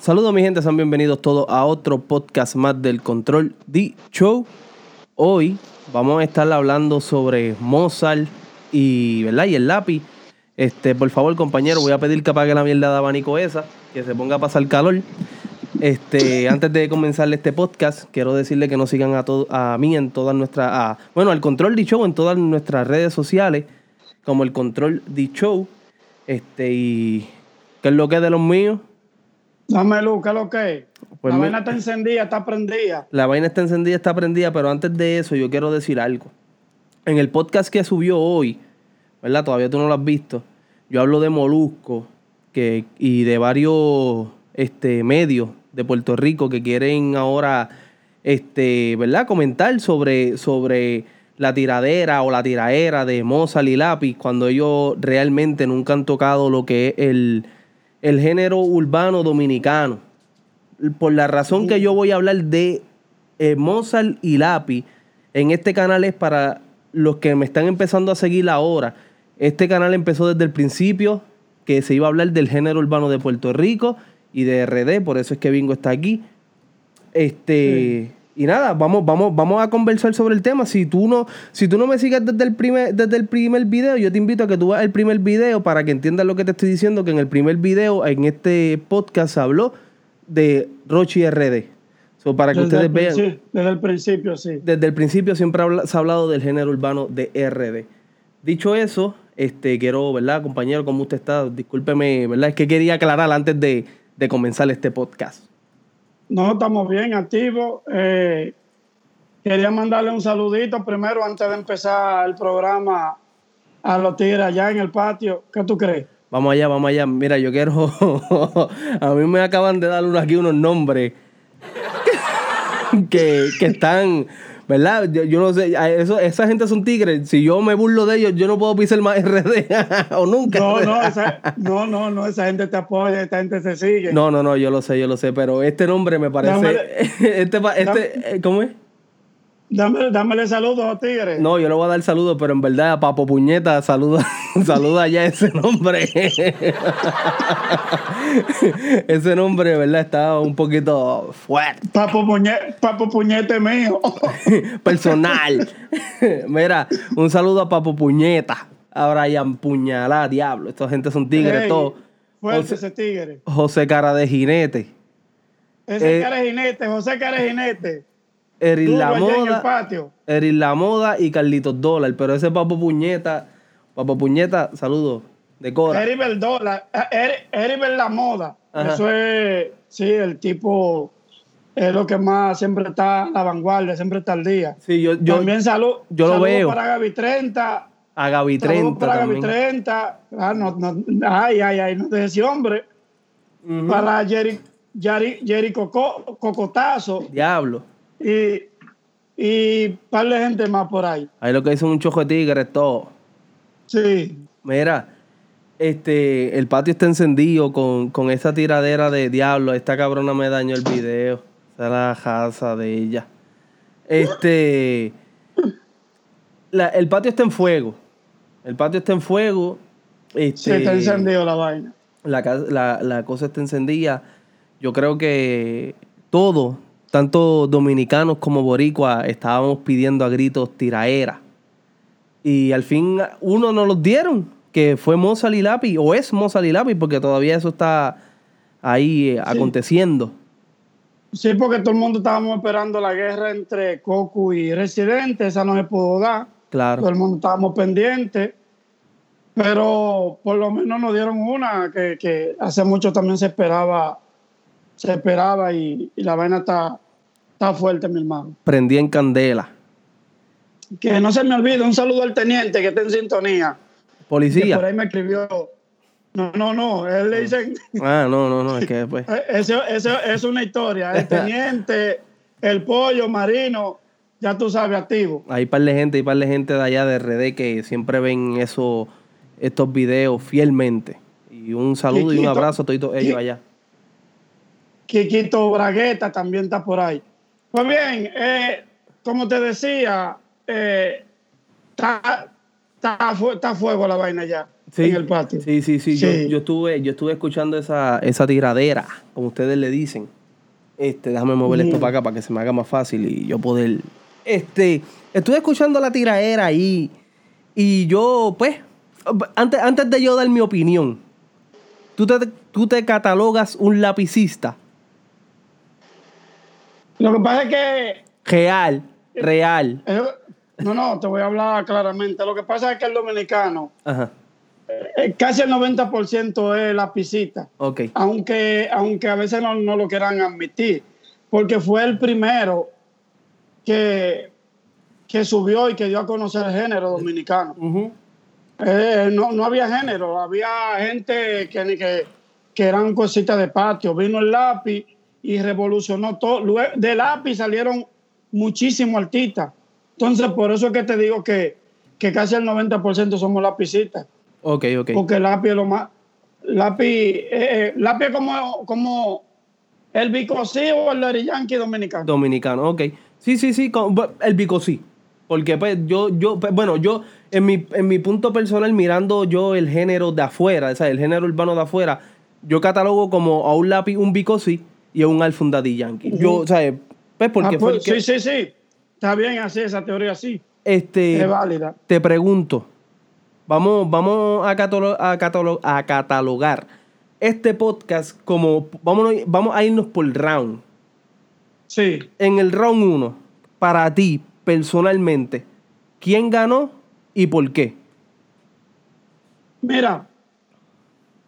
Saludos mi gente, sean bienvenidos todos a otro podcast más del Control D Show. Hoy vamos a estar hablando sobre Mozart y, ¿verdad? y el lápiz. Este, por favor, compañero, voy a pedir que apague la mierda de abanico esa, que se ponga a pasar calor. Este, antes de comenzar este podcast, quiero decirle que nos sigan a, a mí en todas nuestras, bueno, al Control D Show en todas nuestras redes sociales, como el Control D Show. Este, y ¿qué es lo que es de los míos? Dame luz, ¿qué es lo que es? Pues la vaina está encendida, está prendida. La vaina está encendida, está prendida, pero antes de eso yo quiero decir algo. En el podcast que subió hoy, ¿verdad? Todavía tú no lo has visto. Yo hablo de Molusco que, y de varios este, medios de Puerto Rico que quieren ahora, este, ¿verdad? Comentar sobre, sobre la tiradera o la tiraera de Mozart y Lápiz cuando ellos realmente nunca han tocado lo que es el el género urbano dominicano. Por la razón que yo voy a hablar de eh, Mozart y Lápiz en este canal es para los que me están empezando a seguir ahora. Este canal empezó desde el principio que se iba a hablar del género urbano de Puerto Rico y de RD, por eso es que Bingo está aquí. Este, y nada, vamos, vamos, vamos a conversar sobre el tema. Si tú no, si tú no me sigues desde el primer, desde el primer video, yo te invito a que tú veas el primer video para que entiendas lo que te estoy diciendo, que en el primer video, en este podcast, se habló de Rochi RD. para que ustedes vean. Desde el principio, sí. Desde el principio siempre se ha hablado del género urbano de RD. Dicho eso, este, quiero, ¿verdad, compañero? ¿Cómo usted está? Discúlpeme, ¿verdad? Es que quería aclarar antes de, de comenzar este podcast. No, estamos bien, activos. Eh, quería mandarle un saludito primero antes de empezar el programa a los tigres allá en el patio. ¿Qué tú crees? Vamos allá, vamos allá. Mira, yo quiero. a mí me acaban de dar aquí unos nombres que, que están ¿verdad? Yo, no sé, eso, esa gente son tigres. Si yo me burlo de ellos, yo no puedo pisar más RD o nunca. No, no, esa, no, no, no, esa gente te apoya, esta gente se sigue. No, no, no, yo lo sé, yo lo sé, pero este nombre me parece. este, este, eh, ¿Cómo es? Dame, dámele saludos a Tigre. No, yo le voy a dar saludos, pero en verdad a Papo Puñeta saluda, saluda ya ese nombre. ese nombre, ¿verdad? Está un poquito fuerte. Papo, Puñete, Papo Puñete mío. Personal. Mira, un saludo a Papo Puñeta. A Brian Puñalá, diablo. Esta gente son tigres, todos. Fuerte ese tigre. José Cara de Jinete. Ese eh, cara de jinete, José Cara de Jinete. Erin La Moda. Erin La Moda y Carlitos Dólar. Pero ese Papo Puñeta, Papo Puñeta, saludos. De Cora. Eribel Dólar. Eribel La Moda. Eso es, sí, el tipo es lo que más siempre está a la vanguardia, siempre está al día. Sí, yo, yo también salud. Yo lo veo. para Gaby 30. A Gaby 30. para Gaby 30. Ah, no, no, ay, ay, ay, no te decía hombre. Para Jerry, Jerry, Jerry Cocotazo. Diablo y, y par de gente más por ahí. Ahí lo que dicen un chojo de tigres, todo. Sí. Mira, este, el patio está encendido con, con esa tiradera de diablo. Esta cabrona me dañó el video. Esa es la casa de ella. Este. el patio está en fuego. El patio está en fuego. Este, sí, está encendido la vaina. La, la, la cosa está encendida. Yo creo que todo, tanto dominicanos como boricuas estábamos pidiendo a gritos tiraera. Y al fin uno nos los dieron, que fue Mozart y Lápiz, o es Mozart y porque todavía eso está ahí eh, aconteciendo. Sí, porque todo el mundo estábamos esperando la guerra entre Coco y Residente, esa no se pudo dar. Claro. Todo el mundo estábamos pendientes. Pero por lo menos nos dieron una que, que hace mucho también se esperaba se esperaba y, la vaina está, está fuerte, mi hermano. Prendí en candela. Que no se me olvide, un saludo al teniente que está en sintonía. Policía. por ahí me escribió. No, no, no, él le dice. Ah, no, no, no, es que después. Eso, es una historia. El teniente, el pollo marino, ya tú sabes, activo. Hay par de gente, hay par de gente de allá de RD que siempre ven eso, estos videos fielmente. Y un saludo y un abrazo a todos ellos allá. Quiquito Bragueta también está por ahí. Pues bien, eh, como te decía, eh, está, está, fuego la vaina ya. Sí, en el patio. Sí, sí, sí. Yo, Sí. yo estuve, yo estuve escuchando esa, esa tiradera, como ustedes le dicen. Este, déjame mover esto Mm. para acá para que se me haga más fácil y yo poder. Este, estuve escuchando la tiradera ahí. Y yo, pues, antes, antes de yo dar mi opinión, ¿tú te, tú te catalogas un lapicista Lo que pasa es que real, real. eh, no, no, te voy a hablar claramente. Lo que pasa es que el dominicano, Ajá. eh, casi el 90% es lapicita. Ok. aunque, aunque a veces no, no lo quieran admitir, porque fue el primero que, que subió y que dio a conocer el género dominicano. Eh, no, no había género, había gente que, que, que eran cositas de patio. Vino el lápiz y revolucionó todo. Luego, de lápiz salieron muchísimos artistas. Entonces, por eso es que te digo que, que casi el 90% somos lapicistas. Ok, ok. Porque lápiz es lo más. Lápiz, eh, eh, lápiz es como, como el bicosí o el Daddy Yankee dominicano. Dominicano, ok. Sí, sí, sí, con- el bico sí. Porque pues yo, yo, pues, bueno, yo en mi, en mi punto personal, mirando yo el género de afuera, o sea, el género urbano de afuera, yo catalogo como a un lápiz, un bico sí y a un Alfa un Daddy Yankee. Yo, o sea, pues porque Ah, fue pues, el que- Sí, sí, sí. Está bien así, esa teoría sí. este, es válida. te pregunto, vamos, vamos a, a, catalo- a catalogar este podcast como, vamos, vamos a irnos por round. Sí. en el round 1, para ti, personalmente, ¿quién ganó y por qué? Mira,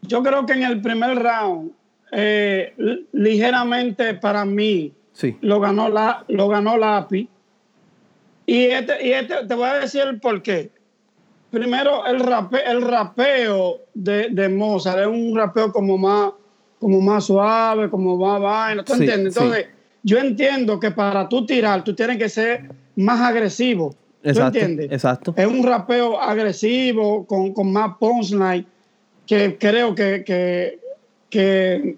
yo creo que en el primer round, eh, li- ligeramente para mí, Sí. lo ganó, la, lo ganó Lápiz. Y este, y este, te voy a decir el por qué. Primero, el, rape, el rapeo de, de Mozart es un rapeo como más, como más suave, como más vaina. ¿Tú Sí, entiendes? sí. Entonces, yo entiendo que para tú tirar, tú tienes que ser más agresivo. ¿Tú Exacto, entiendes? exacto. Es un rapeo agresivo, con, con más punchline, que creo que, que, que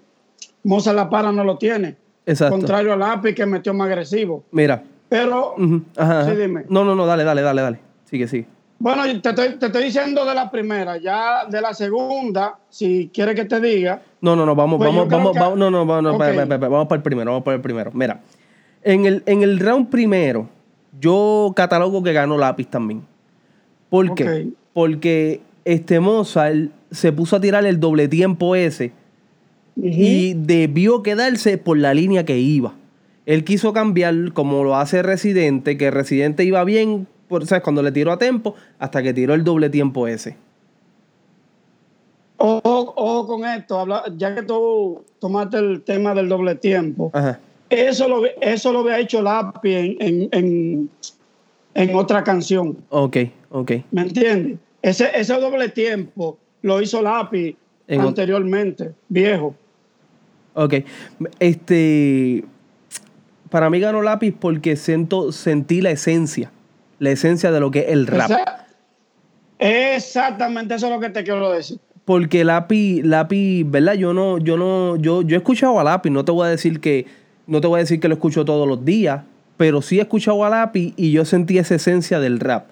Mozart La Para no lo tiene. Exacto. Contrario al lápiz que metió más agresivo. Mira. Pero, ujú, ajá, ajá. Sí, dime. No, no, no, dale, dale, dale, dale. Sigue, sigue. bueno, te estoy, te estoy diciendo de la primera, ya de la segunda, si quieres que te diga, No, no, no, vamos, Pues vamos, vamos, que- vamos, no, no, vamos, no, Ok. espera, espera, espera, vamos para el primero, vamos para el primero. Mira, en el, en el round primero, yo catalogo que ganó lápiz también. ¿Por qué? Porque este Mozart se puso a tirar el doble tiempo ese y debió quedarse por la línea que iba. Él quiso cambiar como lo hace Residente, que Residente iba bien, por, ¿sabes? Cuando le tiró a tiempo, hasta que tiró el doble tiempo ese. ojo, ojo con esto, habla- ya que tú tomaste el tema del doble tiempo, Ajá. eso lo, eso lo había hecho Lápiz en, en, en, en otra canción. Ok, ok. ¿Me entiendes? Ese, ese doble tiempo lo hizo ot- anteriormente, viejo. Ok. Este. Para mí ganó lápiz porque siento, sentí la esencia. La esencia de lo que es el rap. Esa- exactamente eso es lo que te quiero decir. Porque lápiz, lápiz, ¿verdad? Yo no, yo no, yo, yo he escuchado a lápiz, no te voy a decir que, no te voy a decir que lo escucho todos los días, pero sí he escuchado a lápiz y yo sentí esa esencia del rap.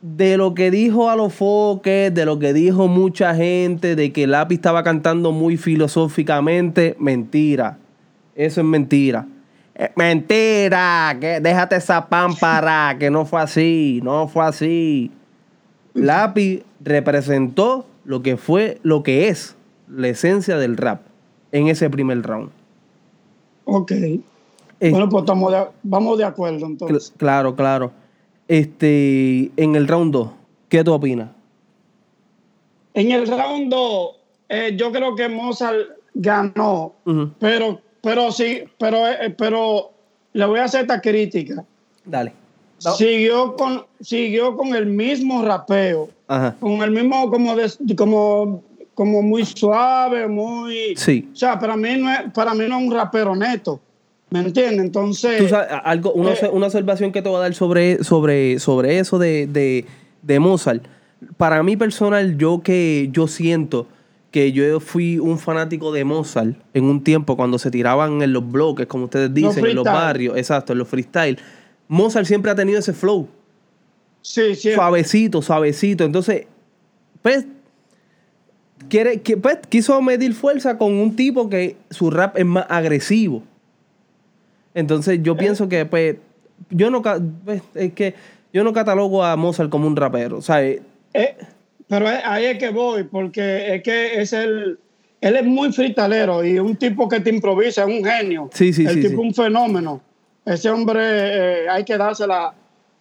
De lo que dijo a los foques, de lo que dijo mucha gente, de que lápiz estaba cantando muy filosóficamente, mentira. Eso es mentira. Eh, mentira, que déjate esa pámpara, que no fue así, no fue así. Lápiz representó lo que fue, lo que es la esencia del rap en ese primer round. Ok. Eh, bueno, pues estamos de- vamos de acuerdo cl- entonces. claro, claro. Este, en el round 2, ¿qué tú opinas? En el round 2, yo creo que Mozart ganó, pero, pero sí, pero, eh, pero le voy a hacer esta crítica. Dale. No. Siguió con, siguió con el mismo rapeo, Ajá. con el mismo como, de- como, como muy suave, muy... Sí. O sea, para mí no es, para mí no es un rapero neto. ¿Me entiendes? Entonces, Tú sabes, algo, una, eh, una observación que te voy a dar sobre, sobre, sobre eso de, de, de Mozart. Para mí personal, yo que yo siento que yo fui un fanático de Mozart en un tiempo cuando se tiraban en los bloques, como ustedes dicen, en los barrios, exacto, en los freestyle. Mozart siempre ha tenido ese flow, sí, sí. suavecito, suavecito. Entonces, pues, quiere, que, pues, quiso medir fuerza con un tipo que su rap es más agresivo. Entonces yo pienso que, pues, yo no, pues, es que yo no catalogo a Mozart como un rapero, ¿sabes? Eh, pero ahí es que voy, porque es que es el, él es muy fritalero y un tipo que te improvisa, es un genio. Sí, sí, el sí. tipo un fenómeno. Ese hombre eh, hay que dársela,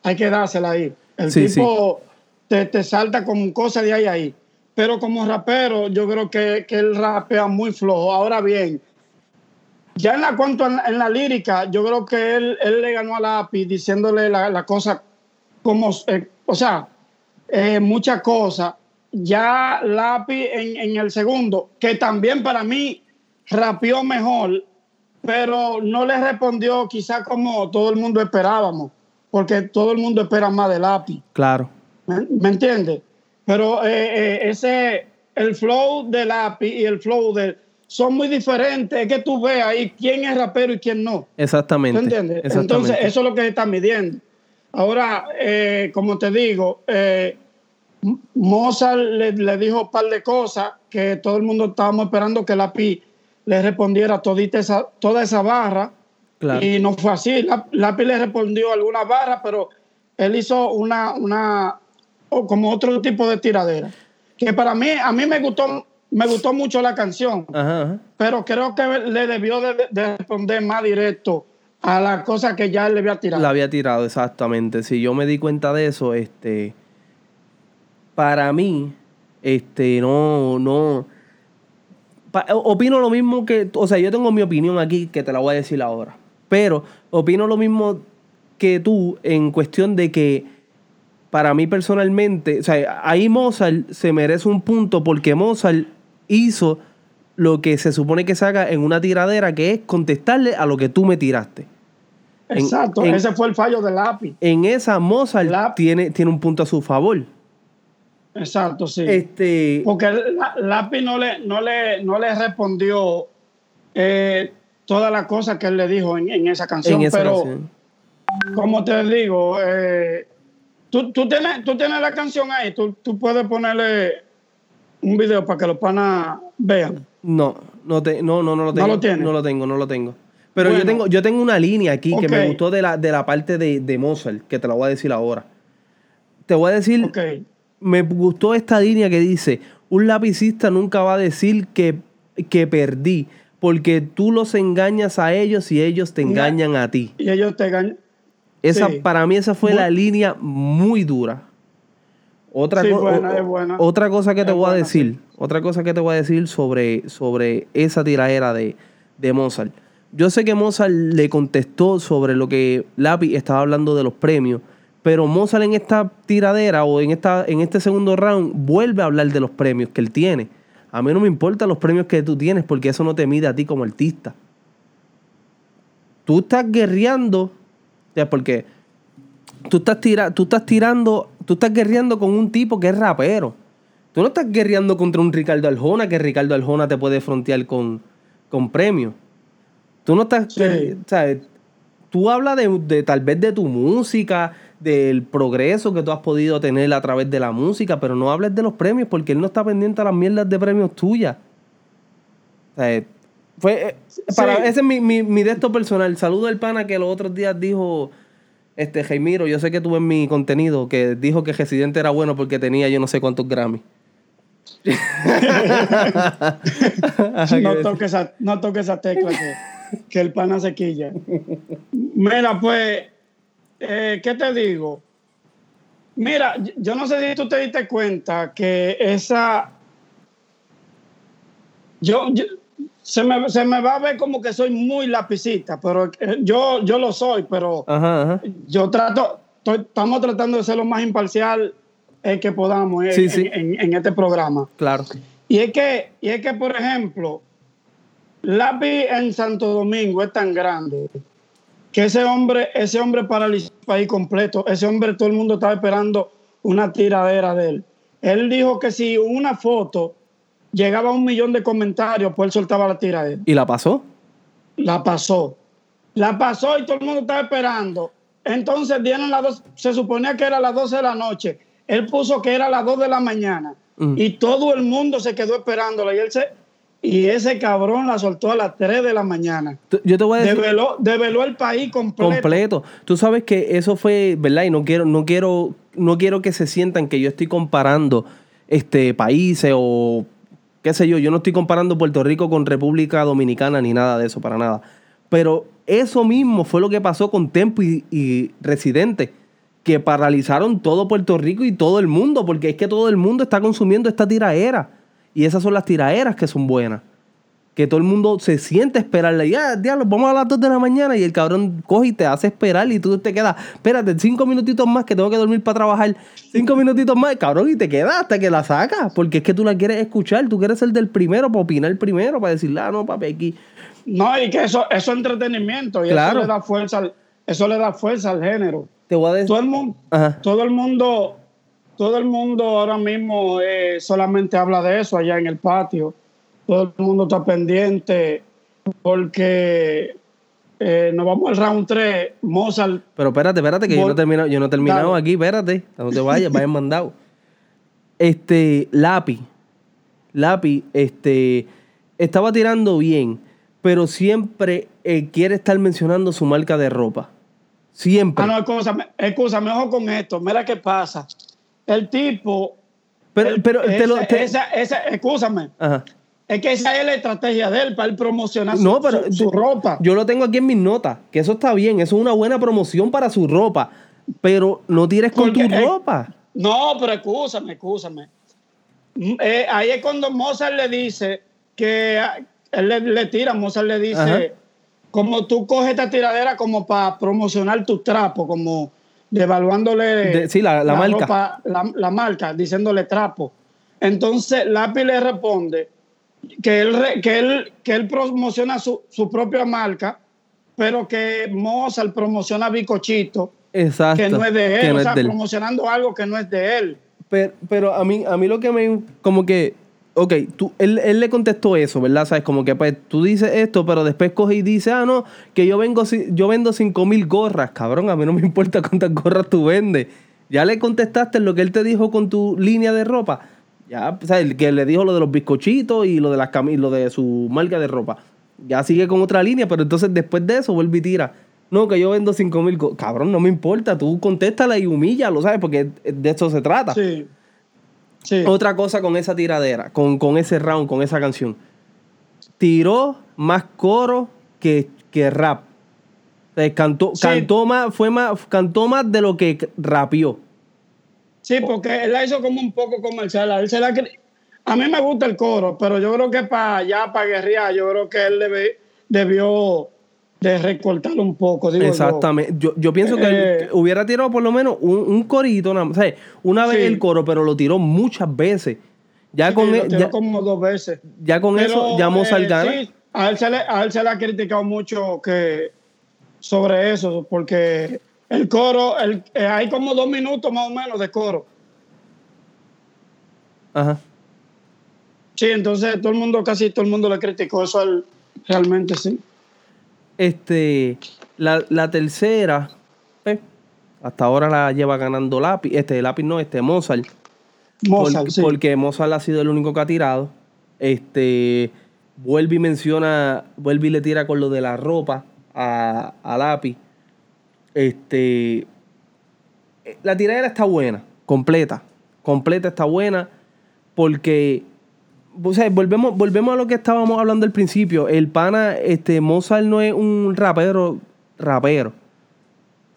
hay que dársela ahí. El tipo te, te, salta con cosas de ahí a ahí. Pero como rapero, yo creo que, que él rapea muy flojo. Ahora bien, ya en la cuanto en, la lírica, yo creo que él, él le ganó a Lápiz diciéndole la, la cosa como, eh, o sea, eh, muchas cosas. Ya Lápiz en, en, el segundo, que también para mí rapeó mejor, pero no le respondió quizá como todo el mundo esperábamos, porque todo el mundo espera más de Lápiz. Claro. ¿Me, me entiendes? Pero eh, ese, el flow de Lápiz y el flow de son muy diferentes. Es que tú ves ahí quién es rapero y quién no. Exactamente. entiendes? Entonces, eso es lo que se está midiendo. Ahora, eh, como te digo, eh, Mozart le, le, dijo un par de cosas que todo el mundo estábamos esperando que Lápiz le respondiera todita esa, toda esa barra. Claro. Y no fue así. Lápiz le respondió alguna barra, pero él hizo una, una, como otro tipo de tiradera. Que para mí, a mí me gustó me gustó mucho la canción, ajá, ajá. pero creo que le debió de, de, responder más directo a la cosa que ya le había tirado. La había tirado, exactamente. Si yo me di cuenta de eso, este, para mí, este, no, no, pa, opino lo mismo que, o sea, yo tengo mi opinión aquí que te la voy a decir ahora, pero opino lo mismo que tú en cuestión de que para mí personalmente, o sea, ahí Mozart se merece un punto porque Mozart hizo lo que se supone que se haga en una tiradera, que es contestarle a lo que tú me tiraste. Exacto, en, ese fue el fallo del lápiz. En esa Mozart tiene, tiene un punto a su favor. Exacto, sí. Este, Porque lápiz no le, no le, no le respondió eh, todas las cosas que él le dijo en, en esa canción. En esa pero, canción. como te digo, eh, tú, tú, tienes, tú tienes la canción ahí, tú, tú puedes ponerle un video para que los panas vean. No, no, te, no, no, no lo tengo. ¿No lo tienes? No lo tengo, no lo tengo. Pero Bueno. yo tengo, yo tengo una línea aquí que me gustó de la, de la parte de, de Mozart, que te la voy a decir ahora. Te voy a decir, Ok, me gustó esta línea que dice, un lapicista nunca va a decir que, que perdí, porque tú los engañas a ellos y ellos te Enga- engañan a ti. y ellos te ganan. Esa, Sí. Para mí esa fue Muy- la línea muy dura. Otra, Sí, co- buena, o- es buena. otra cosa que te voy a decir, otra cosa que te voy a decir sobre, sobre esa tiradera de, de Mozart. Yo sé que Mozart le contestó sobre lo que Lápiz estaba hablando de los premios, pero Mozart en esta tiradera o en, esta, en este segundo round vuelve a hablar de los premios que él tiene. A mí no me importan los premios que tú tienes porque eso no te mide a ti como artista. Tú estás guerreando, ya, porque tú estás, tira, tú estás tirando, tú estás guerreando con un tipo que es rapero. Tú no estás guerreando contra un Ricardo Arjona, que Ricardo Arjona te puede frontear con, con premios. Tú no estás, Sí. ¿sabes? Tú hablas de, de tal vez de tu música, del progreso que tú has podido tener a través de la música, pero no hables de los premios porque él no está pendiente a las mierdas de premios tuyas. Sea, fue, eh, para, ese es mi, mi, mi de esto personal. Saludo al pana que los otros días dijo, este Jaimiro, yo sé que tuve en mi contenido, que dijo que Residente era bueno porque tenía yo no sé cuántos Grammy. No toques esa, no toques esa tecla que, que el pana se quilla. Mira, pues, eh, ¿qué te digo? Mira, yo no sé si tú te diste cuenta que esa. Yo, yo- se, me, se me va a ver como que soy muy lapicita, pero eh, yo, yo lo soy, pero Ajá, ajá. yo trato, estoy- estamos tratando de ser lo más imparcial eh, que podamos eh, Sí, en- sí. en- en este programa. Claro. Y es que, y es que por ejemplo, Lápiz en Santo Domingo es tan grande que ese hombre, ese hombre paralizó el país completo. Ese hombre, todo el mundo estaba esperando una tiradera de él. Él dijo que si una foto llegaba a un millón de comentarios, pues él soltaba la tiradera. ¿Y la pasó? La pasó. La pasó y todo el mundo estaba esperando. Entonces dieron las dos, se suponía que era las 12 de la noche. Él puso que era las 2 de la mañana. y todo el mundo se quedó esperándola y él se y ese cabrón la soltó a las 3 de la mañana. Yo te voy a decir. Develó, el país completo. Completo. Tú sabes que eso fue, ¿verdad? Y no quiero, no quiero, no quiero que se sientan que yo estoy comparando este países o qué sé yo. Yo no estoy comparando Puerto Rico con República Dominicana ni nada de eso, para nada. Pero eso mismo fue lo que pasó con Tempo y, y Residente que paralizaron todo Puerto Rico y todo el mundo, porque es que todo el mundo está consumiendo esta tiraera. Y esas son las tiraderas que son buenas. Que todo el mundo se siente esperarle. Ya, diablo, vamos a las 2 de la mañana y el cabrón coge y te hace esperar y tú te quedas, espérate, cinco minutitos más que tengo que dormir para trabajar. Cinco minutitos más, cabrón, y te quedas hasta que la sacas. Porque es que tú la quieres escuchar, tú quieres ser del primero para opinar primero, para decirle, ah, no, papi, aquí. No, y que eso, eso es entretenimiento y eso le da fuerza al, eso le da fuerza al género. Te voy a decir. Todo el mundo, todo el mundo todo el mundo ahora mismo eh, solamente habla de eso allá en el patio. Todo el mundo está pendiente porque eh, nos vamos al round 3, Mozart. Pero espérate, espérate, que yo no he terminado, yo no he terminado aquí, espérate, no te vayas, vayan mandado. Este, Lápiz, Lápiz, este, estaba tirando bien, pero siempre eh, quiere estar mencionando su marca de ropa. Siempre. Ah, no, escúchame, escúchame, ojo con esto, mira qué pasa el tipo. Pero, pero esa, esa, escúchame. Es que esa es la estrategia de él para él promocionar su, ropa. Yo lo tengo aquí en mis notas, que eso está bien, eso es una buena promoción para su ropa, pero no tires con tu ropa. No, pero escúchame, escúchame. Mm, eh, ahí es cuando Mozart le dice que él le, tira, Mozart le dice, como tú coges esta tiradera como para promocionar tu trapo, como devaluándole sí, la, marca. la, marca, diciéndole trapo. Entonces Lápiz le responde que él, que él, que él promociona su, propia marca, pero que Mozart promociona Bicochito, Exacto, que no es de él, o sea, promocionando algo que no es de él. Pero, pero a mí, a mí lo que me como que ok, tú, él, él, le contestó eso, ¿verdad? Sabes, como que pues tú dices esto, pero después coge y dice, ah, no, que yo, vengo, yo vendo 5 mil gorras, cabrón, a mí no me importa cuántas gorras tú vendes. Ya le contestaste lo que él te dijo con tu línea de ropa. Ya, o sea, el que le dijo lo de los bizcochitos y lo de las lo de su marca de ropa. Ya sigue con otra línea, pero entonces después de eso vuelve y tira. No, que yo vendo 5 mil. Cabrón, no me importa. Tú contéstala y humíllalo, ¿sabes? Porque de eso se trata. Sí. Otra cosa con esa tiradera, con, con, ese round, con esa canción. Tiró más coro que, que rap. cantó, cantó, más, fue más, cantó más de lo que rapió. Sí, porque él la hizo como un poco comercial. a mí me gusta el coro, pero yo creo que para ya para guerrear, yo creo que él debió de recortarlo un poco. Digo Exactamente. Yo, yo, pienso que eh, hubiera tirado por lo menos un, corito, o sea, una vez el coro, pero lo tiró muchas veces. Ya con lo e, tiró como dos veces. Ya con eso llamó eh, Sí, a él, se le, a él se le ha criticado mucho que sobre eso, porque el coro, el, eh, hay como dos minutos más o menos de coro. Ajá. Sí, entonces todo el mundo, casi todo el mundo le criticó eso realmente sí. Este, la, tercera, pues, hasta ahora la lleva ganando lápiz. Este, lápiz no, este, Mozart. Mozart, Porque Mozart ha sido el único que ha tirado. Este, vuelve y menciona, vuelve y le tira con lo de la ropa a, a lápiz. Este, la tiradera está buena, completa. Completa está buena porque volvemos, volvemos a lo que estábamos hablando al principio. El pana, este, Mozart no es un rapero, rapero.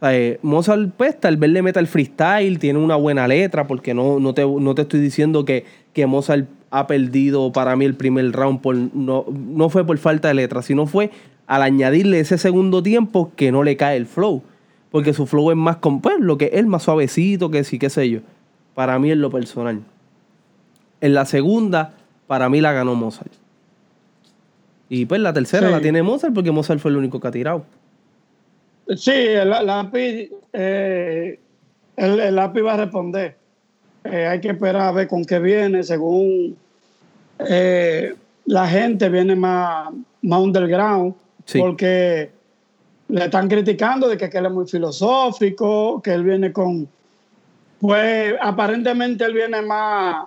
Eh, Mozart, pues, tal vez le meta el freestyle, tiene una buena letra, porque no, no, te, no te estoy diciendo que, que Mozart ha perdido para mí el primer round. Por, no, no fue por falta de letra, sino fue al añadirle ese segundo tiempo que no le cae el flow. Porque su flow es más, pues, lo que es más suavecito, que sí, qué sé yo. Para mí es lo personal. En la segunda, para mí la ganó Mozart. Y pues la tercera la tiene Mozart porque Mozart fue el único que ha tirado. Sí, el, lápiz, eh, el, lápiz va a responder. Eh, hay que esperar a ver con qué viene, según eh, la gente viene más, más underground, porque le están criticando de que, que, él es muy filosófico, que él viene con, pues aparentemente él viene más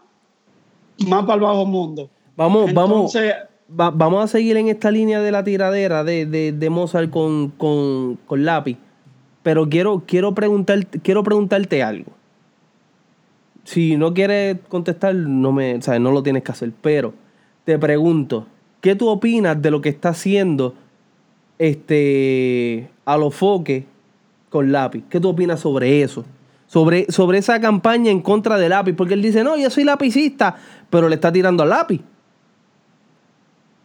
más para el bajo mundo. Vamos, Entonces, vamos, va- vamos a seguir en esta línea de la tiradera de, de, de Mozart con, con, con lápiz. Pero quiero, quiero, preguntar, quiero preguntarte algo. Si no quieres contestar, no, me, o sea, no lo tienes que hacer. Pero te pregunto, ¿qué tú opinas de lo que está haciendo este Alofoque con lápiz? ¿Qué tú opinas sobre eso? Sobre, sobre esa campaña en contra de lápiz. Porque él dice, no, yo soy lapicista, pero le está tirando al lápiz.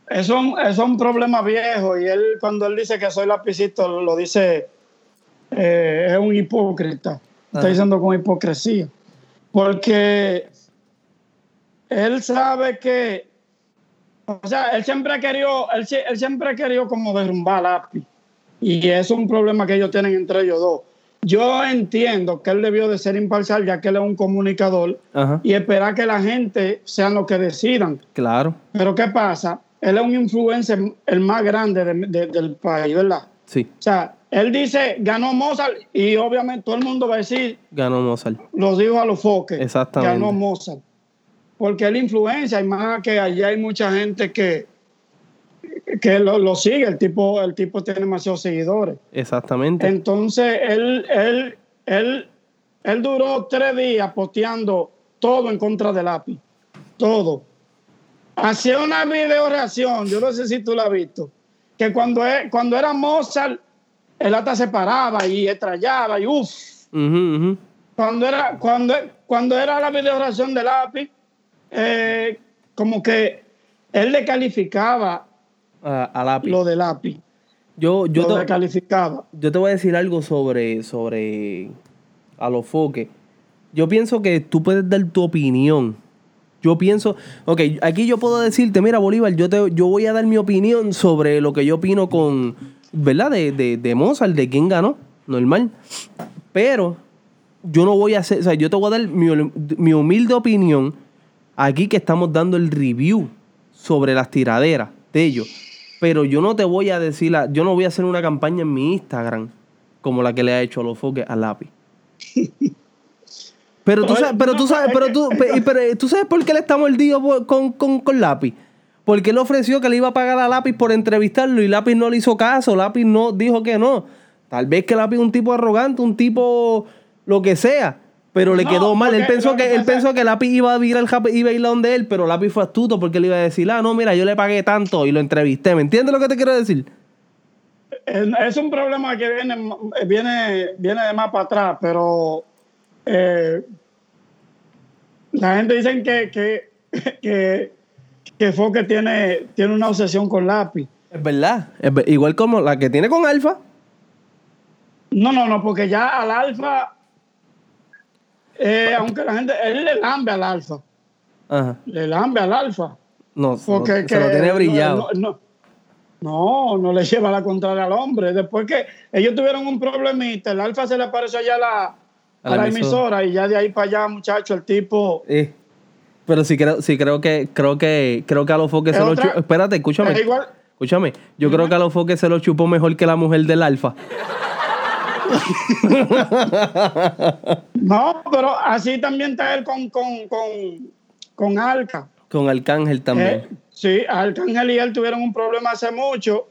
Eso, es un- eso es un problema viejo y él cuando él dice que soy lapicito lo dice eh, es un hipócrita. Está Ajá. diciendo con hipocresía. Porque él sabe que, o sea, él siempre ha querido, él, él siempre ha querido como derrumbar a lápiz. Y es un problema que ellos tienen entre ellos dos. Yo entiendo que él debió de ser imparcial ya que él es un comunicador Ajá. y esperar que la gente sean los que decidan. Claro, Pero ¿qué pasa? Él es un influencer el más grande de- de- del país, ¿verdad? sí, O sea, él dice, ganó Mozart y obviamente todo el mundo va a decir, ganó Mozart. los dijo a los foques. Exactamente. Ganó Mozart. Porque él influencia y más que allá hay mucha gente que, que lo, lo sigue. El tipo, el tipo tiene demasiados seguidores. Exactamente. Entonces, él, él, él, él duró tres días posteando todo en contra del API. Todo. Hacía una video reacción, yo no sé si tú la has visto, que cuando, e- cuando era Mozart, él hasta se paraba y estrellaba y uff. Ujú. Cuando era, cuando, cuando era la video reacción del API, eh, como que él le calificaba a lápiz. lo del API. yo, yo, lo te, descalificaba. yo te voy a decir algo sobre, sobre a los foques. Yo pienso que tú puedes dar tu opinión. Yo pienso, ok, aquí yo puedo decirte, mira Bolívar, yo, te, yo voy a dar mi opinión sobre lo que yo opino con, ¿verdad? De, de, de Mozart, de quién ganó, normal. Pero yo no voy a hacer, o sea, yo te voy a dar mi, mi humilde opinión aquí que estamos dando el review sobre las tiraderas de ellos. Pero yo no te voy a decir, la- yo no voy a hacer una campaña en mi Instagram como la que le ha hecho a los foques al lápiz. Pero tú sabes, pero tú sabes, es pero tú, pe- pero, tú sabes por qué le está mordido por- con, con, con lápiz. Porque él ofreció que le iba a pagar a lápiz por entrevistarlo y lápiz no le hizo caso, lápiz no dijo que no. Tal vez que lápiz es un tipo arrogante, un tipo lo que sea. Pero le No, quedó mal. Él pensó que, que él pensó que lápiz iba a ir al iba a ir a donde él, pero lápiz fue astuto porque le iba a decir, ah, no, mira, yo le pagué tanto y lo entrevisté. ¿Me entiendes lo que te quiero decir? Es un problema que viene, viene, viene de más para atrás, pero eh, la gente dice que, que, que, que Foque tiene, tiene una obsesión con lápiz. Es verdad. Es igual como la que tiene con Alfa. No, no, no, porque ya al alfa, eh, aunque la gente, él le lambe al alfa, Ajá. le lambe al alfa. No, Porque se lo- que se lo tiene brillado. No, no, no, no le lleva la contraria al hombre. Después que ellos tuvieron un problemita, el alfa se le apareció allá a la, a la emisora y ya de ahí para allá, muchacho, el tipo. Eh, Pero sí creo, sí creo que, creo que, creo que a los foques Es se lo otra- chupó. Espérate, escúchame. es igual. Escúchame. Yo creo que a los foques se lo chupó mejor que la mujer del alfa. No, pero así también está él con, con, con, con Alca. Con Arcángel también. Eh, sí, Arcángel y él tuvieron un problema hace mucho.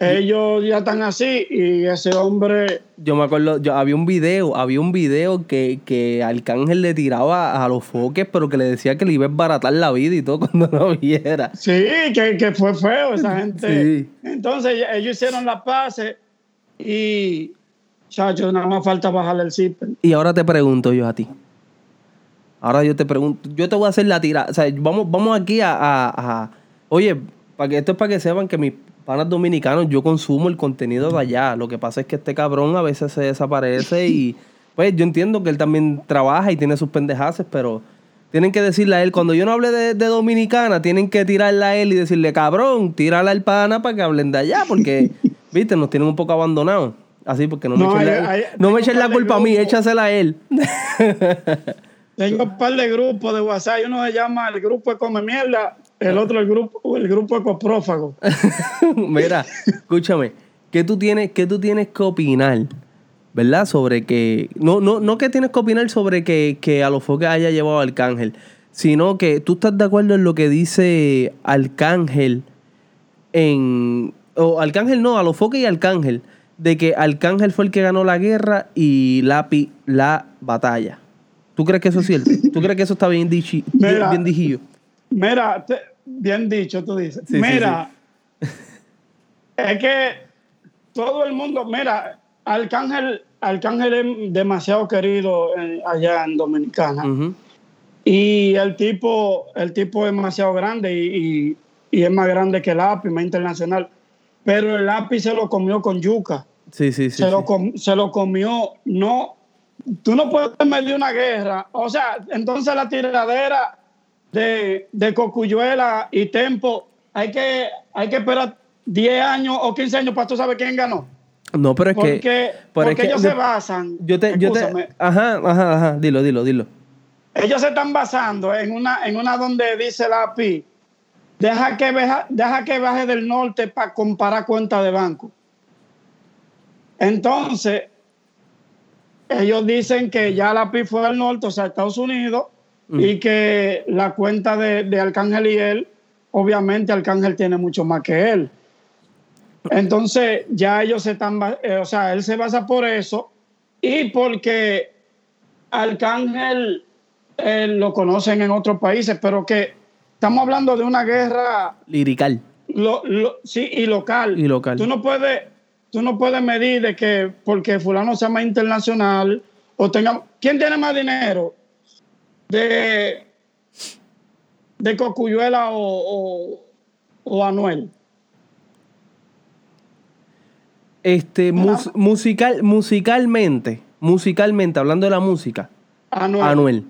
Ellos ya están así y ese hombre. Yo me acuerdo, yo, había un video, había un video que, que Arcángel le tiraba a los foques, pero que le decía que le iba a embaratar la vida y todo cuando no viera. Sí, que, que fue feo esa gente. Sí. Entonces ellos hicieron las paces y, chacho, nada más falta bajarle el zipper. Y ahora te pregunto yo a ti. Ahora yo te pregunto, yo te voy a hacer la tira. O sea, vamos, vamos aquí a, a- a- Oye, para que esto es para que sepan que mis panas dominicanos, yo consumo el contenido de allá. Lo que pasa es que este cabrón a veces se desaparece y pues yo entiendo que él también trabaja y tiene sus pendejaces, pero tienen que decirle a él, cuando yo no hable de, de dominicana, tienen que tirarle a él y decirle, cabrón, tírale al pana para que hablen de allá, porque, viste, nos tienen un poco abandonados. Así, porque no me No, echen hay- la, hay- no me echen la culpa a mí, échasela a él. Tengo un par de grupos de WhatsApp uno se llama el grupo de Come Mierda, el otro el grupo, el grupo de Coprófago. Mira, escúchame, ¿qué tú tienes, qué tú tienes que opinar? ¿Verdad? Sobre que. No, no, no que tienes que opinar sobre que, que a los foques haya llevado Arcángel, sino que tú estás de acuerdo en lo que dice Arcángel en... O Arcángel no, a los foques y Arcángel, de que Arcángel fue el que ganó la guerra y Lápiz la batalla. ¿Tú crees que eso es cierto? ¿Tú crees que eso está bien, dichi, Mira. bien dijillo? Mira, te- bien dicho, tú dices. Sí, sí, mira, es que todo el mundo, mira, Arcángel, Arcángel es demasiado querido en- allá en Dominicana. Y el tipo, el tipo es demasiado grande y, y- y es más grande que el lápiz, más internacional. Pero el lápiz se lo comió con yuca. Sí, sí, sí. se, Lo com- se lo comió. No, tú no puedes medir una guerra. O sea, entonces la tiradera de, de Cocuyuela y Tempo, hay que, hay que esperar 10 años o 15 años para tú saber quién ganó. No, pero es Porque, que... pero porque es ellos se basan. Yo te, yo te, ajá, ajá, ajá, dilo, dilo, dilo. ellos se están basando en una, en una donde dice la API, deja que, deja que baje del norte para comparar cuenta de banco. Entonces, ellos dicen que ya la API fue al norte, o sea, Estados Unidos, Mm. y que la cuenta de, de Arcángel y él, obviamente Arcángel tiene mucho más que él. Entonces, ya ellos se están, eh, o sea, él se basa por eso y porque Arcángel eh, lo conocen en otros países, pero que estamos hablando de una guerra Lirical. lo- lo- sí, y local. Y local. Tú no puedes, tú no puedes medir de que porque fulano sea más internacional o tenga. ¿Quién tiene más dinero? De, de Cocuyuela o, o, o Anuel. Este, mus- musical, musicalmente, musicalmente, hablando de la música, Anuel. Anuel.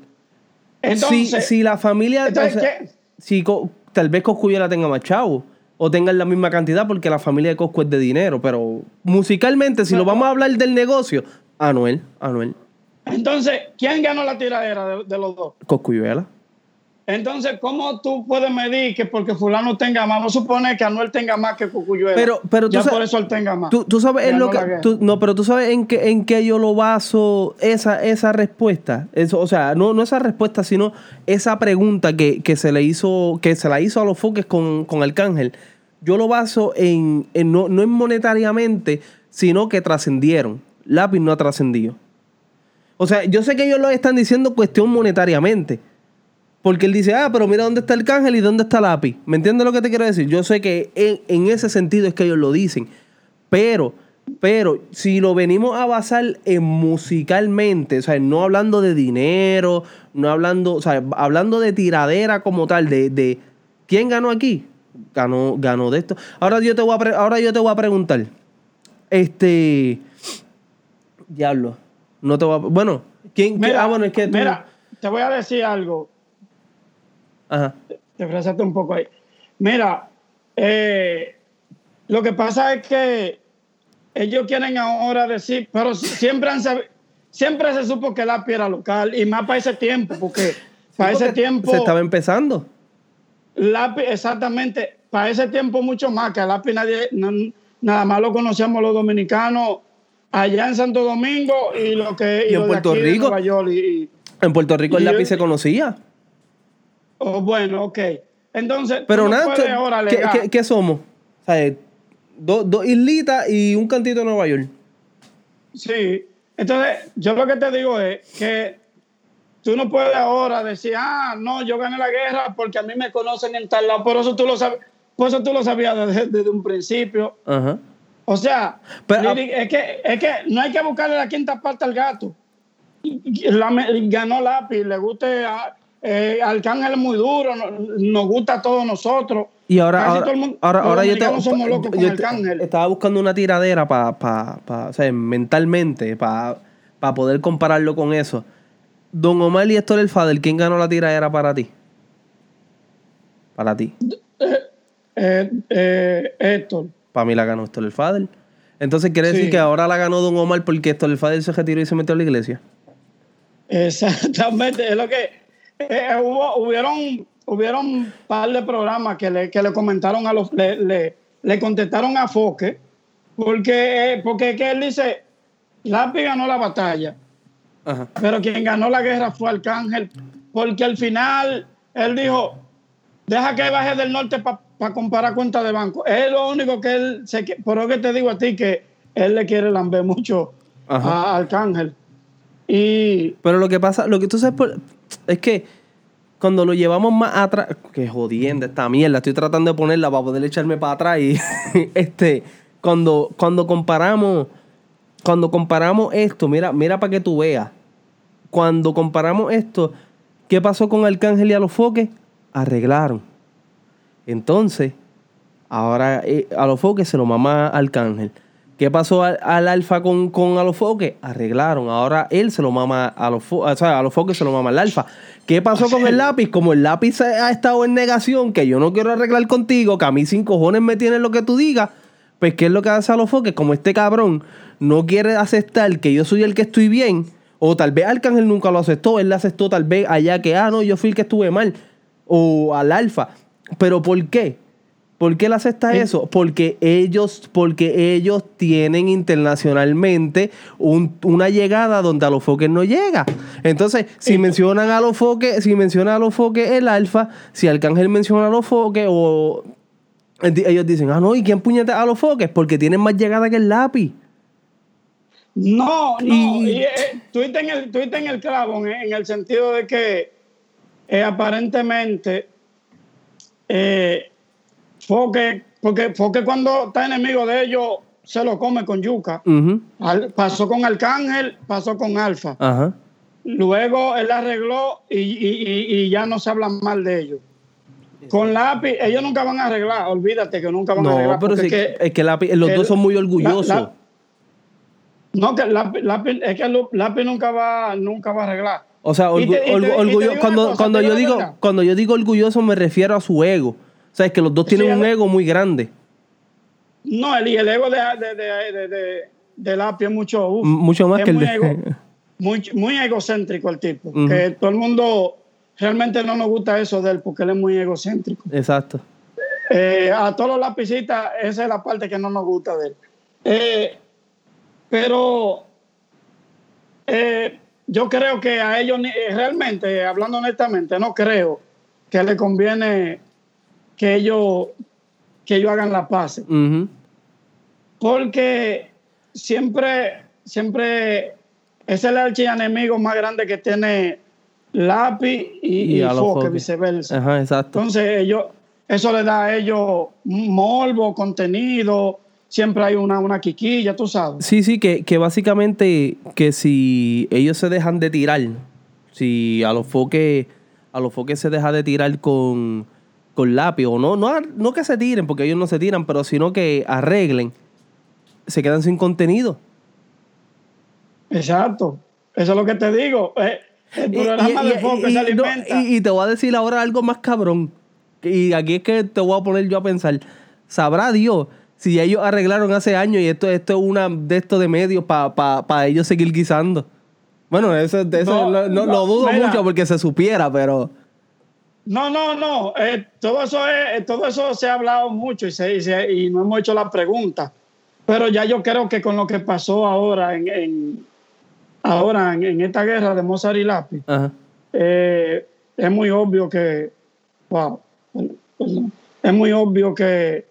Entonces, si, si la familia, entonces, o sea, ¿qué? Si tal vez Coscuyuela tenga más chavo o tengan la misma cantidad porque la familia de Coscu es de dinero, pero musicalmente, si lo vamos a hablar del negocio, Anuel, Anuel, entonces, ¿quién ganó la tiradera de, de los dos? Coscuyuela. Entonces, ¿cómo tú puedes medir que porque fulano tenga más? No supone que Anuel tenga más que Cocuyuela. Pero- pero tú ya por eso él tenga más. Tú, tú sabes en lo que. tú- no, pero tú sabes en qué, en qué yo lo baso esa, esa respuesta. Eso, o sea, no, no esa respuesta, sino esa pregunta que, que se le hizo, que se la hizo a los foques con, con Arcángel. Yo lo baso en, en no, no en monetariamente, sino que trascendieron. Lápiz no ha trascendido. O sea, yo sé que ellos lo están diciendo cuestión monetariamente. Porque él dice, ah, pero mira dónde está el cángel y dónde está lápiz. ¿Me entiendes lo que te quiero decir? Yo sé que en, en ese sentido es que ellos lo dicen. Pero, pero, si lo venimos a basar en musicalmente, o sea, no hablando de dinero, no hablando, o sea, hablando de tiradera como tal, de, de quién ganó aquí, ganó, ganó de esto. Ahora yo te voy a, pre- ahora yo te voy a preguntar. Este. Diablo. No te voy a. Bueno, ¿quién? Mira, ah, bueno, es que tú- mira, te voy a decir algo. Ajá. Te fresaste un poco ahí. Mira, eh, lo que pasa es que ellos quieren ahora decir, pero si- siempre han siempre se supo que el API era local y más para ese tiempo, porque para ese tiempo Se estaba empezando. lápiz, exactamente, para ese tiempo mucho más, que el nadie, no- nada más lo conocíamos los dominicanos allá en Santo Domingo y lo que Y en Puerto Rico. Nueva York y- y, En Puerto Rico el lápiz se conocía. Oh, bueno, ok. Entonces, Pero nada, puedes ahora ¿qué, qué- qué somos? O sea, eh, dos dos islitas y un cantito de Nueva York. Sí, entonces yo lo que te digo es que tú no puedes ahora decir, ah, no, yo gané la guerra porque a mí me conocen en tal lado, por eso tú lo sabes, por eso tú lo sabías desde, desde un principio. Ajá. O sea, Pero- Liri, es, que, es que no hay que buscarle la quinta parte al gato. La- ganó lápiz, le guste a, eh, Arcángel es muy duro, no- nos gusta a todos nosotros. Y ahora, Casi ahora, todo el mundo- ahora, yo, te, somos locos con yo te- Arcángel. estaba buscando una tiradera para, pa, pa- o sea, mentalmente, para poder compararlo con eso. Don Omar y Héctor el Fader, ¿quién ganó la tiradera para ti? Para ti. Eh, eh, Héctor. Para mí la ganó Héctor el Fader. Entonces quiere decir Sí. que ahora la ganó Don Omar porque Héctor el Fader se retiró y se metió a la iglesia. Exactamente, es lo que eh, hubo, hubieron, hubieron un par de programas que le, que le comentaron a los, le, le, le contestaron a Foque, porque, eh, porque que él dice, Lápiz ganó la batalla, Ajá. pero quien ganó la guerra fue Arcángel, porque al final él dijo, deja que baje del norte para comparar cuenta de banco. Es lo único que él se Por eso que te digo a ti que él le quiere lamber mucho a Arcángel. Pero lo que pasa, lo que tú sabes, es que cuando lo llevamos más atrás, que jodiendo esta mierda, estoy tratando de ponerla para poder echarme para atrás y este, cuando, cuando comparamos, cuando comparamos esto, mira, mira para que tú veas, cuando comparamos esto, ¿qué pasó con Arcángel y a los foques? Arreglaron. Entonces, ahora eh, a los foques se lo mama Arcángel. ¿Qué pasó al, alfa con, con Alofoque? Arreglaron. Ahora él se lo mama a los o sea, a los foques se lo mama al alfa. ¿Qué pasó con el lápiz? Como el lápiz ha estado en negación, que yo no quiero arreglar contigo, que a mí sin cojones me tiene lo que tú digas, pues ¿qué es lo que hace a los foques? Como este cabrón no quiere aceptar que yo soy el que estoy bien, o tal vez Arcángel nunca lo aceptó, él le aceptó tal vez allá que, ah, no, yo fui el que estuve mal, o al alfa. ¿Pero por qué? ¿Por qué él acepta eso? Porque ellos, porque ellos tienen internacionalmente una llegada donde a los foques no llega. Entonces, si mencionan a los foques, si mencionan a los foques el alfa, si Arcángel menciona a los foques, o ellos dicen, ah, no, ¿y quién puñeta a los foques? Porque tienen más llegada que el lápiz. No, no, y, eh, en el, en el clavo, en, el sentido de que eh, aparentemente eh, Foque, porque Foque cuando está enemigo de ellos se lo come con yuca. pasó con Arcángel, pasó con Alfa. Luego él arregló y, ya no se habla mal de ellos. Con lápiz, ellos nunca van a arreglar, olvídate que nunca van a arreglar. pero es, que, es que lápiz, los dos son muy orgullosos. no, que lápiz, es que lápiz nunca va, nunca va a arreglar. O sea, orgulloso, cuando, cuando yo digo, cuando yo digo orgulloso me refiero a su ego. O sea, es que los dos tienen un ego muy grande. No, el, el ego de, de, de, es mucho... mucho más que el de... muy, egocéntrico el tipo. Que todo el mundo realmente no nos gusta eso de él porque él es muy egocéntrico. Exacto. Eh, a todos los lapicitas, esa es la parte que no nos gusta de él. Eh, pero eh, yo creo que a ellos, realmente, hablando honestamente, no creo que le conviene que ellos, que ellos hagan la paz. Porque siempre, siempre es el archienemigo más grande que tiene lápiz y, y, viceversa. Ajá, exacto. Entonces, ellos, eso le da a ellos morbo, contenido. Siempre hay una, una quiquilla, tú sabes. Sí, sí, que, que básicamente que si ellos se dejan de tirar, si a los foques, a los foques se deja de tirar con, con lápiz, o no, no, no que se tiren, porque ellos no se tiran, pero sino que arreglen, se quedan sin contenido. Exacto, eso es lo que te digo. Eh, el programa y, de foco se alimenta. y, te voy a decir ahora algo más cabrón. Y aquí es que te voy a poner yo a pensar. Sabrá Dios si ellos arreglaron hace años y esto, esto es una de estos de medios para ellos seguir guisando. Bueno, eso, eso no, lo dudo mucho porque se supiera, pero. No, no, no. Eh, todo, eso es, todo eso se ha hablado mucho y, se, y no hemos hecho la pregunta. Pero ya yo creo que con lo que pasó ahora en, ahora en, esta guerra de Mozart y Lápiz, eh, es muy obvio que, wow, es muy obvio que,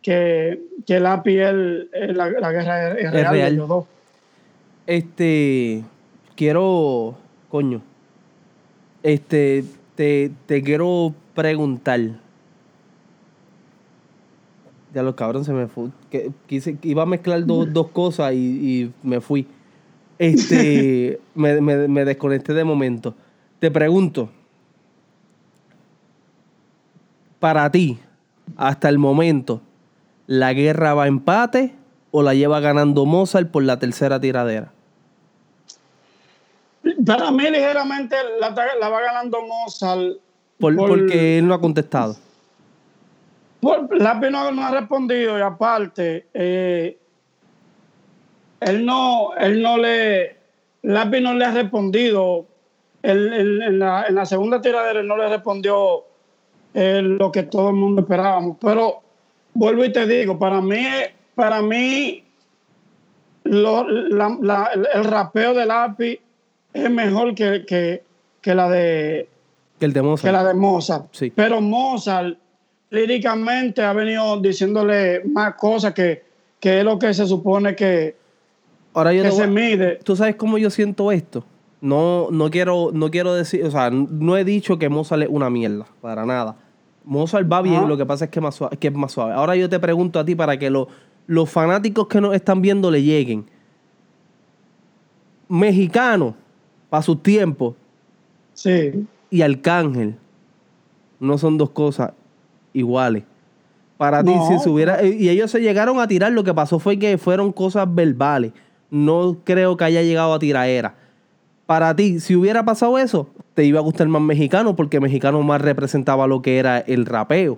que, que Lápiz es la, guerra es, real, los dos. Este, quiero, coño, este, te, quiero preguntar. Ya los cabrones se me fue. Que, quise, iba a mezclar dos cosas y, me fui. Este, me, me, desconecté de momento. Te pregunto, para ti, hasta el momento, ¿la guerra va a empate o la lleva ganando Mozart por la tercera tiradera? Para mí, ligeramente la, va ganando Mozart. porque él no ha contestado. Por, Lápiz no, ha respondido y aparte, eh, él no, él no le, Lápiz no le ha respondido. en, la, segunda tiradera él no le respondió eh, lo que todo el mundo esperábamos. Pero vuelvo y te digo, para mí, para mí, el rapeo de Lápiz es mejor que, que la de Que el de Mozart. que la de Mozart. Sí. Pero Mozart líricamente ha venido diciéndole más cosas que, que es lo que se supone que, Ahora yo que se mide. ¿Tú sabes cómo yo siento esto? No, no quiero, no quiero decir, o sea, no he dicho que Mozart es una mierda, para nada. Mozart va bien, lo que pasa es que, es más suave, que es más suave. Ahora yo te pregunto a ti para que lo- los fanáticos que nos están viendo le lleguen. Mexicano, para sus tiempos, Sí. y Arcángel no son dos cosas iguales. Para ti, si se hubiera. Y ellos se llegaron a tirar, lo que pasó fue que fueron cosas verbales. No creo que haya llegado a tiraera. Para ti, si hubiera pasado eso, te iba a gustar más mexicano, porque mexicano más representaba lo que era el rapeo.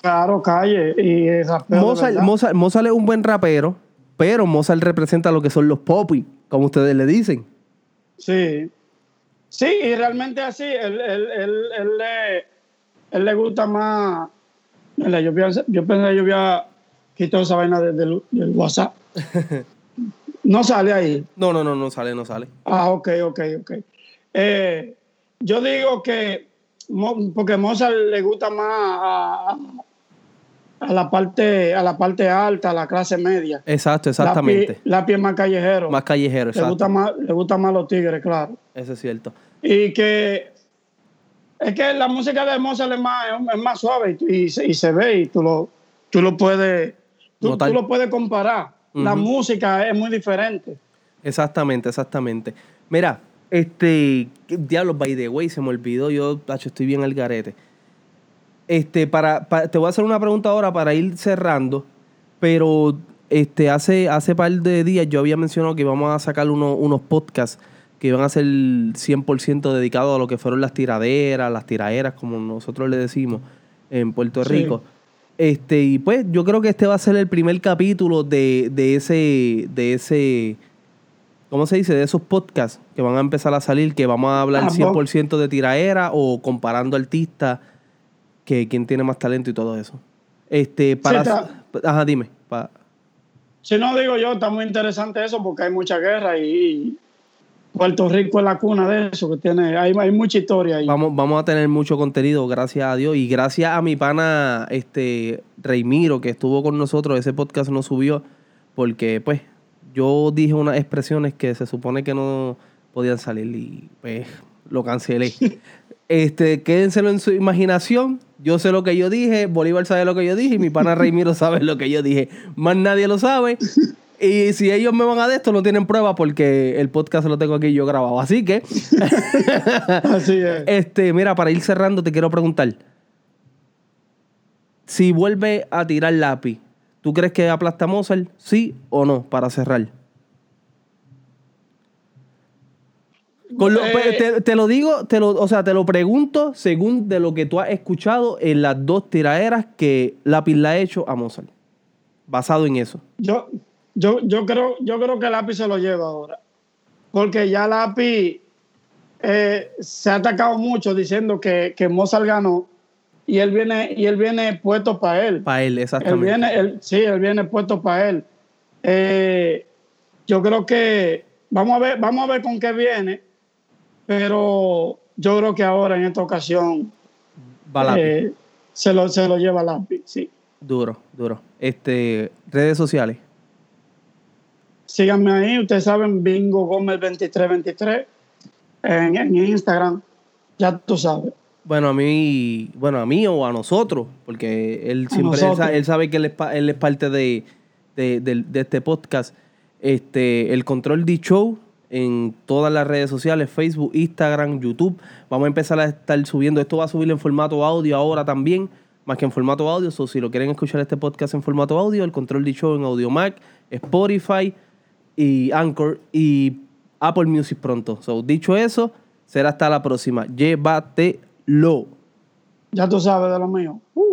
Claro, calle. Y el rapeo de Mozart. Mozart- Mozart es un buen rapero, pero Mozart representa lo que son los popis, como ustedes le dicen. Sí. Sí, y realmente así, él, él, él, él le, él le gusta más. Mira, yo, pensé, yo pensé que yo había quitado esa vaina de- del, del WhatsApp. No sale ahí. No, no, no, no sale, no sale. Ah, ok, ok, ok. Eh, yo digo que, porque Mozart le gusta más a, a- la parte, a la parte alta, a la clase media. Exacto, exactamente. la pie más callejero. Más callejero, le, exacto. gusta más, le gusta más los tigres, claro. Eso es cierto. Y que es que la música de Mozart es más, es más suave y, se, y se ve y tú lo, tú lo puedes tú, tú lo puedes comparar. La música es muy diferente. Exactamente, exactamente. Mira, este, ¿qué diablos, by the way, se me olvidó, yo, tacho, estoy bien al garete. Este, para, pa- te voy a hacer una pregunta ahora para ir cerrando, pero este, hace, hace par de días yo había mencionado que íbamos a sacar uno- unos podcasts que iban a ser 100% dedicados a lo que fueron las tiraderas, las tiraderas, como nosotros le decimos en Puerto Sí. Rico. Este, y pues yo creo que este va a ser el primer capítulo de, de ese, de ese, ¿cómo se dice? De esos podcasts que van a empezar a salir, que vamos a hablar Ah, 100% de tiraera o comparando artistas, que quién tiene más talento y todo eso. Este, para... Ajá, dime. Si no digo yo, está muy interesante eso porque hay mucha guerra y, y Puerto Rico es la cuna de eso, que tiene, hay, hay mucha historia ahí. Vamos, vamos a tener mucho contenido, gracias a Dios. Y gracias a mi pana este Reimiro, que estuvo con nosotros, ese podcast no subió, porque pues yo dije unas expresiones que se supone que no podían salir y pues lo cancelé. Este, quédenselo en su imaginación. Yo sé lo que yo dije, Bolívar sabe lo que yo dije y mi pana Reimiro sabe lo que yo dije. Más nadie lo sabe. Y si ellos me van a de esto, no tienen prueba porque el podcast lo tengo aquí yo grabado. Así que Así es. este, mira, para ir cerrando, te quiero preguntar. Si vuelve a tirar lápiz, ¿tú crees que aplasta Mozart? ¿Sí o no? Para cerrar. Con lo- Eh, pues, te, te lo digo, te lo, o sea, te lo pregunto según de lo que tú has escuchado en las dos tiraderas que Lápiz le ha hecho a Mozart. Basado en eso. Yo, yo, yo, creo, yo creo que Lápiz se lo lleva ahora. Porque ya Lápiz eh, se ha atacado mucho diciendo que, que Mozart ganó y él viene, y él viene puesto para él. Para él, Él exactamente. viene, él- sí, él viene puesto para él. Eh, yo creo que vamos a ver, vamos a ver con qué viene, pero yo creo que ahora en esta ocasión Va Lápiz. eh, se lo, se lo lleva Lápiz, sí. Duro, duro. Este, redes sociales. Síganme ahí, ustedes saben, Bingo Gómez 2323 en, en Instagram. Ya tú sabes. Bueno, a mí, bueno, a mí o a nosotros, porque él A siempre, él, sabe que él es, pa- él es parte de, de, del- de este podcast. Este, el Control D Show en todas las redes sociales, Facebook, Instagram, YouTube. Vamos a empezar a estar subiendo. Esto va a subir en formato audio ahora también, más que en formato audio. So, si lo quieren escuchar este podcast en formato audio, el Control D Show en Audio Mac, Spotify y Anchor y Apple Music pronto. So, dicho eso, será hasta la próxima. Llévatelo. Ya tú sabes de lo mío. Uh.